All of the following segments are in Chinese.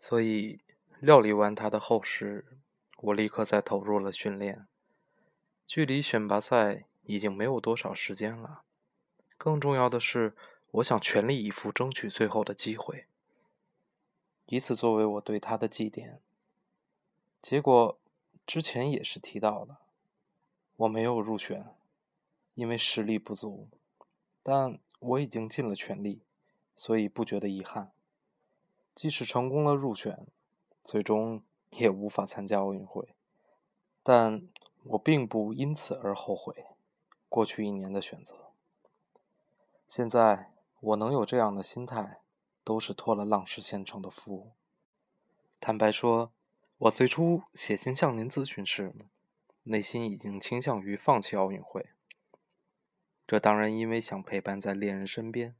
所以料理完他的后事，我立刻再投入了训练。距离选拔赛已经没有多少时间了，更重要的是，我想全力以赴争取最后的机会，以此作为我对他的祭奠。结果之前也是提到了，我没有入选，因为实力不足，但我已经尽了全力，所以不觉得遗憾。即使成功了入选，最终 也无法参加奥运会，但我并不因此而后悔过去一年的选择。现在我能有这样的心态，都是托了浪氏先生的福。坦白说，我最初写信向您咨询时，内心已经倾向于放弃奥运会。这当然因为想陪伴在恋人身边，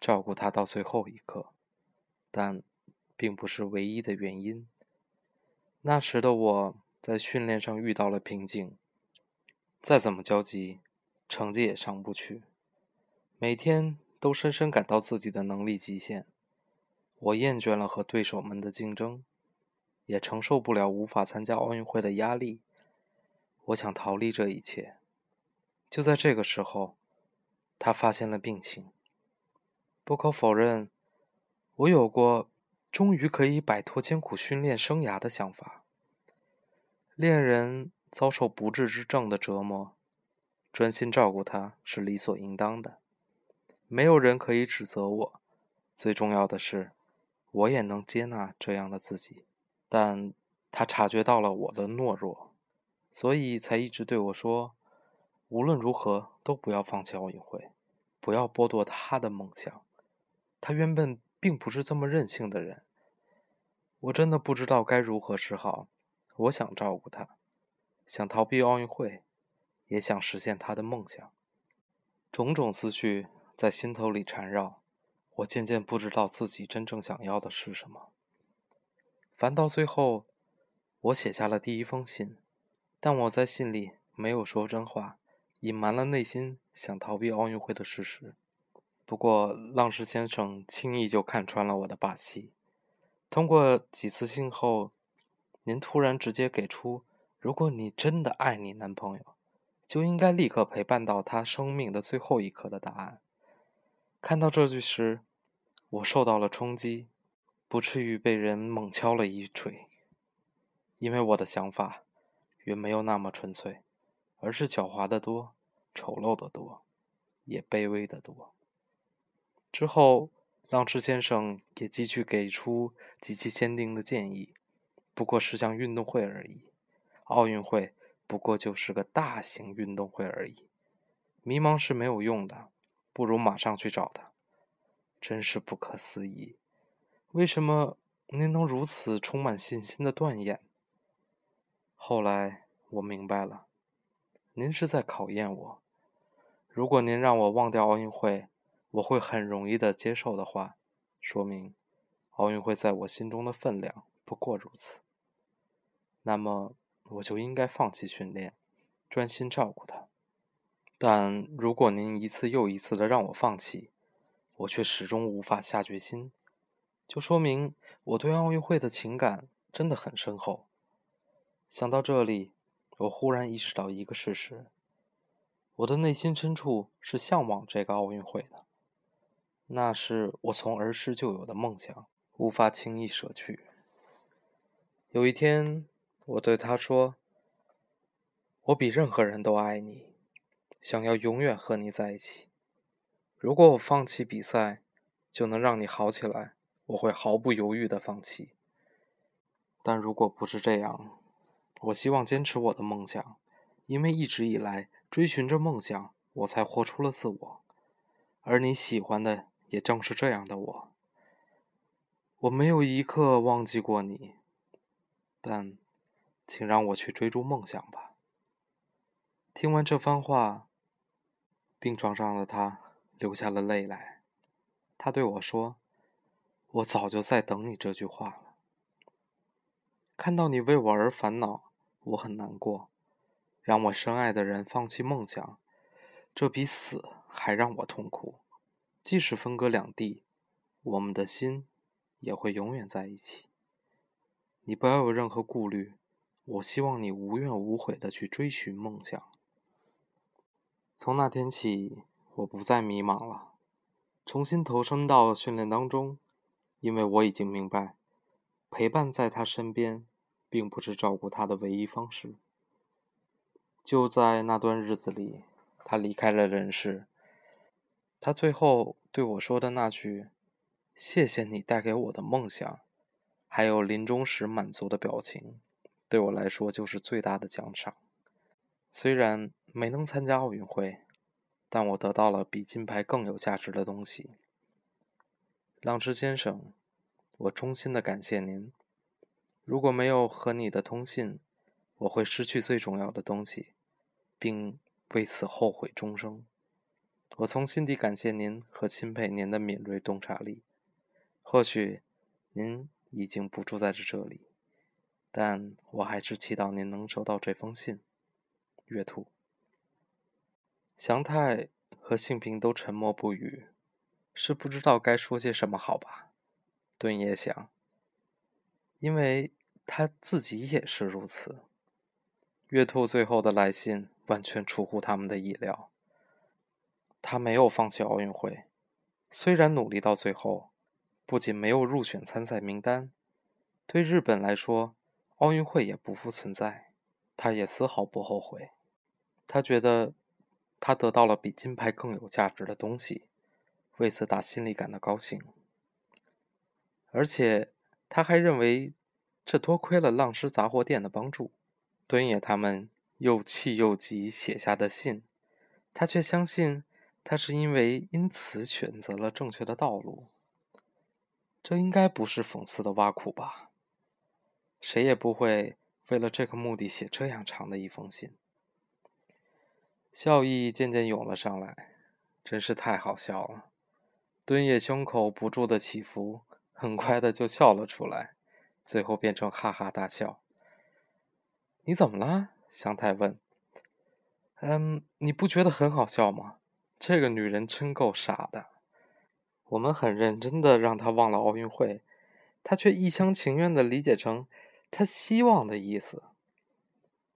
照顾他到最后一刻。但，并不是唯一的原因。那时的我在训练上遇到了瓶颈，再怎么焦急，成绩也上不去。每天都深深感到自己的能力极限。我厌倦了和对手们的竞争，也承受不了无法参加奥运会的压力。我想逃离这一切。就在这个时候，他发现了病情。不可否认。我有过终于可以摆脱艰苦训练生涯的想法。恋人遭受不治之症的折磨，专心照顾他是理所应当的，没有人可以指责我。最重要的是，我也能接纳这样的自己。但他察觉到了我的懦弱，所以才一直对我说：“无论如何都不要放弃奥运会，不要剥夺他的梦想。”他原本。并不是这么任性的人，我真的不知道该如何是好。我想照顾他，想逃避奥运会，也想实现他的梦想。种种思绪在心头里缠绕，我渐渐不知道自己真正想要的是什么。烦到最后，我写下了第一封信，但我在信里没有说真话，隐瞒了内心想逃避奥运会的事实。不过，浪石先生轻易就看穿了我的把戏。通过几次信后，您突然直接给出：如果你真的爱你男朋友，就应该立刻陪伴到他生命的最后一刻的答案。看到这句时，我受到了冲击，不至于被人猛敲了一锤。因为我的想法远没有那么纯粹，而是狡猾的多，丑陋的多，也卑微的多。之后，浪池先生也继续给出极其坚定的建议，不过是项运动会而已，奥运会不过就是个大型运动会而已，迷茫是没有用的，不如马上去找他。真是不可思议，为什么您能如此充满信心的断言？后来我明白了，您是在考验我。如果您让我忘掉奥运会，我会很容易的接受的话，说明奥运会在我心中的分量不过如此。那么我就应该放弃训练，专心照顾他。但如果您一次又一次的让我放弃，我却始终无法下决心，就说明我对奥运会的情感真的很深厚。想到这里，我忽然意识到一个事实：我的内心深处是向往这个奥运会的。那是我从儿时就有的梦想，无法轻易舍去。有一天，我对他说：“我比任何人都爱你，想要永远和你在一起。如果我放弃比赛就能让你好起来，我会毫不犹豫的放弃。但如果不是这样，我希望坚持我的梦想，因为一直以来追寻着梦想，我才活出了自我。而你喜欢的。”也正是这样的我，我没有一刻忘记过你，但，请让我去追逐梦想吧。听完这番话，病床上的他流下了泪来。他对我说：“我早就在等你这句话了。看到你为我而烦恼，我很难过。让我深爱的人放弃梦想，这比死还让我痛苦。”即使分隔两地，我们的心也会永远在一起。你不要有任何顾虑，我希望你无怨无悔的去追寻梦想。从那天起，我不再迷茫了，重新投身到训练当中，因为我已经明白，陪伴在他身边，并不是照顾他的唯一方式。就在那段日子里，他离开了人世。他最后对我说的那句“谢谢你带给我的梦想”，还有临终时满足的表情，对我来说就是最大的奖赏。虽然没能参加奥运会，但我得到了比金牌更有价值的东西。浪芝先生，我衷心的感谢您。如果没有和你的通信，我会失去最重要的东西，并为此后悔终生。我从心底感谢您和钦佩您的敏锐洞察力。或许您已经不住在这里，但我还是祈祷您能收到这封信。月兔、祥太和幸平都沉默不语，是不知道该说些什么好吧？顿也想，因为他自己也是如此。月兔最后的来信完全出乎他们的意料。他没有放弃奥运会，虽然努力到最后，不仅没有入选参赛名单，对日本来说，奥运会也不复存在。他也丝毫不后悔。他觉得他得到了比金牌更有价值的东西，为此打心里感到高兴。而且他还认为，这多亏了浪师杂货店的帮助。敦也他们又气又急写下的信，他却相信他是因为因此选择了正确的道路。这应该不是讽刺的挖苦吧？谁也不会为了这个目的写这样长的一封信。笑意渐渐涌了上来，真是太好笑了。敦也胸口不住的起伏，很快的就笑了出来，最后变成哈哈大笑。你怎么了？香太问。嗯，你不觉得很好笑吗？这个女人真够傻的。我们很认真的让她忘了奥运会，她却一厢情愿的理解成她希望的意思。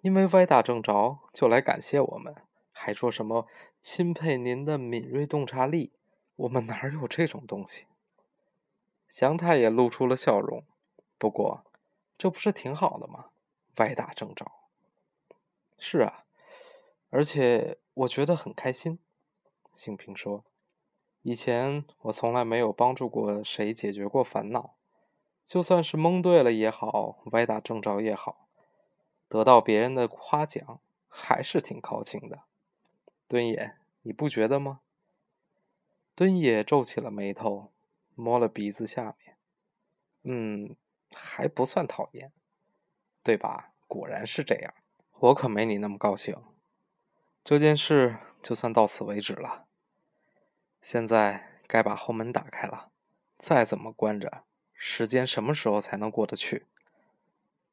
因为歪打正着，就来感谢我们。还说什么钦佩您的敏锐洞察力？我们哪有这种东西？祥太也露出了笑容。不过，这不是挺好的吗？歪打正着。是啊，而且我觉得很开心。幸平说：“以前我从来没有帮助过谁解决过烦恼，就算是蒙对了也好，歪打正着也好，得到别人的夸奖，还是挺高兴的。”敦野，你不觉得吗？敦野皱起了眉头，摸了鼻子下面。嗯，还不算讨厌，对吧？果然是这样。我可没你那么高兴。这件事就算到此为止了。现在该把后门打开了。再怎么关着，时间什么时候才能过得去？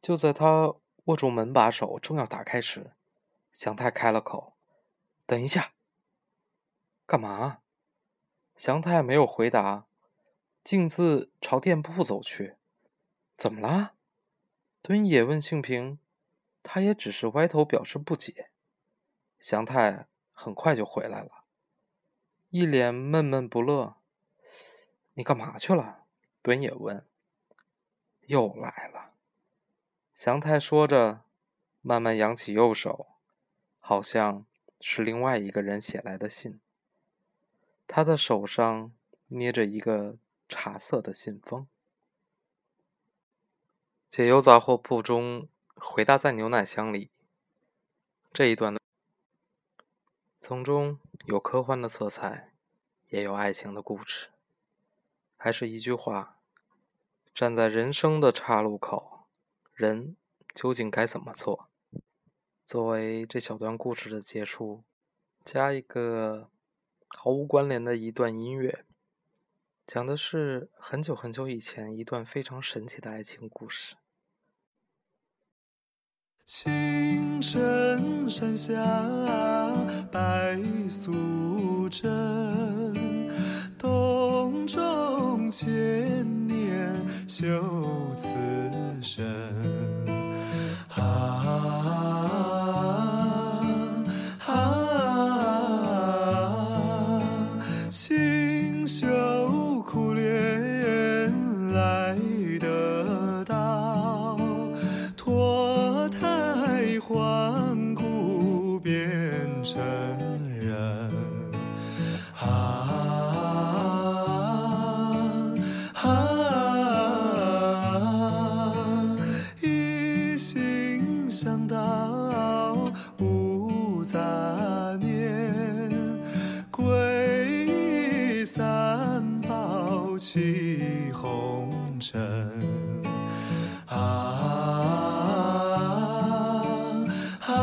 就在他握住门把手，正要打开时，祥太开了口。等一下，干嘛？祥太没有回答，径自朝店铺走去。怎么了？敦野问幸平，他也只是歪头表示不解。祥太很快就回来了，一脸闷闷不乐。你干嘛去了？蹲野问。又来了。祥太说着，慢慢扬起右手，好像。是另外一个人写来的信。他的手上捏着一个茶色的信封。解忧杂货铺中，回答在牛奶箱里。这一段的，从中有科幻的色彩，也有爱情的故事。还是一句话：站在人生的岔路口，人究竟该怎么做？作为这小段故事的结束，加一个毫无关联的一段音乐，讲的是很久很久以前一段非常神奇的爱情故事。青城山下白素贞，洞中千年。修此身。啊啊，啊心向道，无杂念，皈依三宝起红尘。啊啊，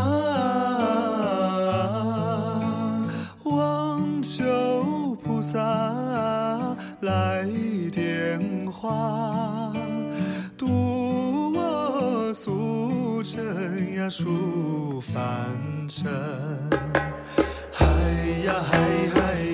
望求菩萨来点化，数凡尘。嗨呀嗨嗨。